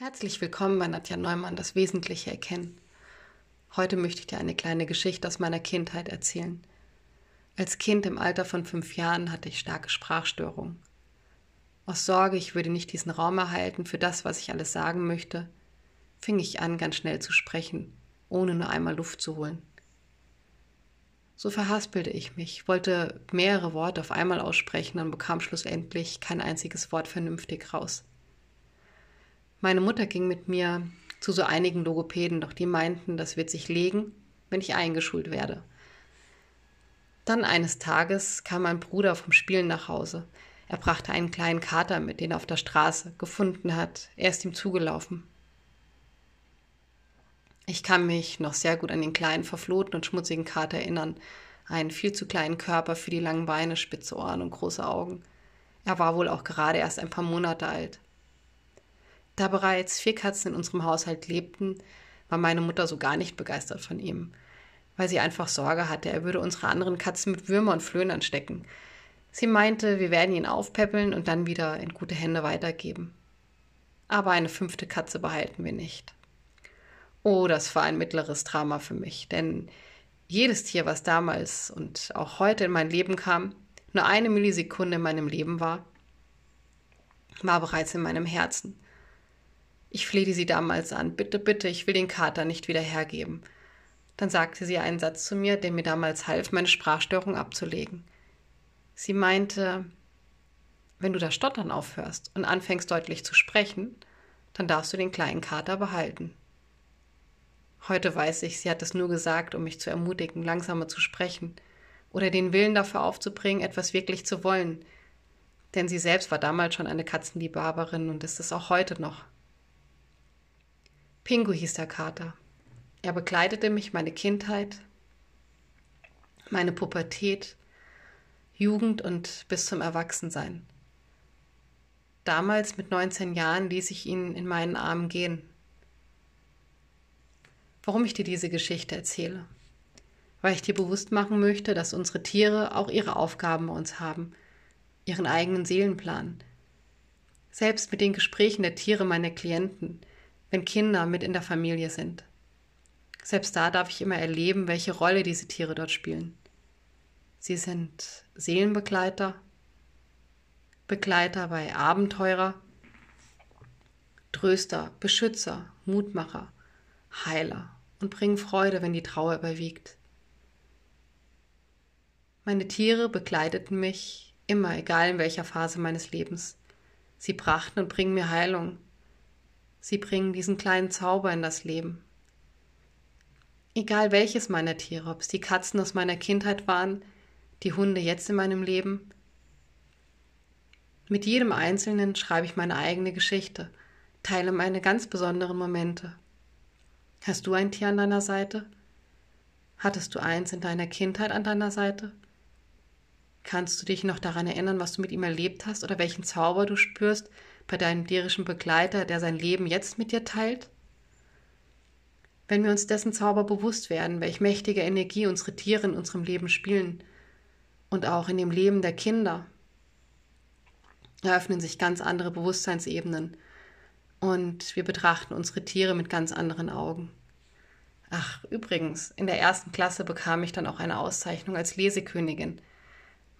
Herzlich willkommen bei Nadja Neumann, das Wesentliche erkennen. Heute möchte ich dir eine kleine Geschichte aus meiner Kindheit erzählen. Als Kind im Alter von fünf Jahren hatte ich starke Sprachstörungen. Aus Sorge, ich würde nicht diesen Raum erhalten für das, was ich alles sagen möchte, fing ich an, ganz schnell zu sprechen, ohne nur einmal Luft zu holen. So verhaspelte ich mich, wollte mehrere Worte auf einmal aussprechen und bekam schlussendlich kein einziges Wort vernünftig raus. Meine Mutter ging mit mir zu so einigen Logopäden, doch die meinten, das wird sich legen, wenn ich eingeschult werde. Dann eines Tages kam mein Bruder vom Spielen nach Hause. Er brachte einen kleinen Kater mit, den er auf der Straße gefunden hat. Er ist ihm zugelaufen. Ich kann mich noch sehr gut an den kleinen, verflohten und schmutzigen Kater erinnern. Einen viel zu kleinen Körper für die langen Beine, spitze Ohren und große Augen. Er war wohl auch gerade erst ein paar Monate alt. Da bereits vier Katzen in unserem Haushalt lebten, war meine Mutter so gar nicht begeistert von ihm, weil sie einfach Sorge hatte, er würde unsere anderen Katzen mit Würmer und Flöhen anstecken. Sie meinte, wir werden ihn aufpäppeln und dann wieder in gute Hände weitergeben. Aber eine fünfte Katze behalten wir nicht. Oh, das war ein mittleres Drama für mich, denn jedes Tier, was damals und auch heute in mein Leben kam, nur eine Millisekunde in meinem Leben war, war bereits in meinem Herzen. Ich flehte sie damals an, bitte, bitte, ich will den Kater nicht wieder hergeben. Dann sagte sie einen Satz zu mir, der mir damals half, meine Sprachstörung abzulegen. Sie meinte, wenn du das Stottern aufhörst und anfängst deutlich zu sprechen, dann darfst du den kleinen Kater behalten. Heute weiß ich, sie hat es nur gesagt, um mich zu ermutigen, langsamer zu sprechen oder den Willen dafür aufzubringen, etwas wirklich zu wollen. Denn sie selbst war damals schon eine Katzenliebhaberin und ist es auch heute noch. Pingu hieß der Kater. Er begleitete mich meine Kindheit, meine Pubertät, Jugend und bis zum Erwachsensein. Damals mit 19 Jahren ließ ich ihn in meinen Armen gehen. Warum ich dir diese Geschichte erzähle? Weil ich dir bewusst machen möchte, dass unsere Tiere auch ihre Aufgaben bei uns haben, ihren eigenen Seelenplan. Selbst mit den Gesprächen der Tiere meiner Klienten wenn Kinder mit in der Familie sind. Selbst da darf ich immer erleben, welche Rolle diese Tiere dort spielen. Sie sind Seelenbegleiter, Begleiter bei Abenteurer, Tröster, Beschützer, Mutmacher, Heiler und bringen Freude, wenn die Trauer überwiegt. Meine Tiere begleiteten mich immer, egal in welcher Phase meines Lebens. Sie brachten und bringen mir Heilung, Sie bringen diesen kleinen Zauber in das Leben. Egal welches meiner Tiere, ob es die Katzen aus meiner Kindheit waren, die Hunde jetzt in meinem Leben. Mit jedem Einzelnen schreibe ich meine eigene Geschichte, teile meine ganz besonderen Momente. Hast du ein Tier an deiner Seite? Hattest du eins in deiner Kindheit an deiner Seite? Kannst du dich noch daran erinnern, was du mit ihm erlebt hast oder welchen Zauber du spürst, bei deinem tierischen Begleiter, der sein Leben jetzt mit dir teilt? Wenn wir uns dessen Zauber bewusst werden, welch mächtige Energie unsere Tiere in unserem Leben spielen und auch in dem Leben der Kinder, eröffnen sich ganz andere Bewusstseinsebenen und wir betrachten unsere Tiere mit ganz anderen Augen. Ach, übrigens, in der ersten Klasse bekam ich dann auch eine Auszeichnung als Lesekönigin.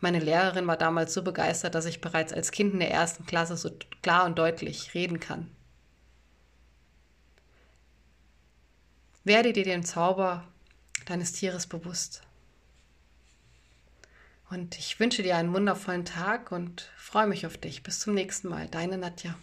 Meine Lehrerin war damals so begeistert, dass ich bereits als Kind in der ersten Klasse so klar und deutlich reden kann. Werde dir den Zauber deines Tieres bewusst. Und ich wünsche dir einen wundervollen Tag und freue mich auf dich. Bis zum nächsten Mal. Deine Nadja.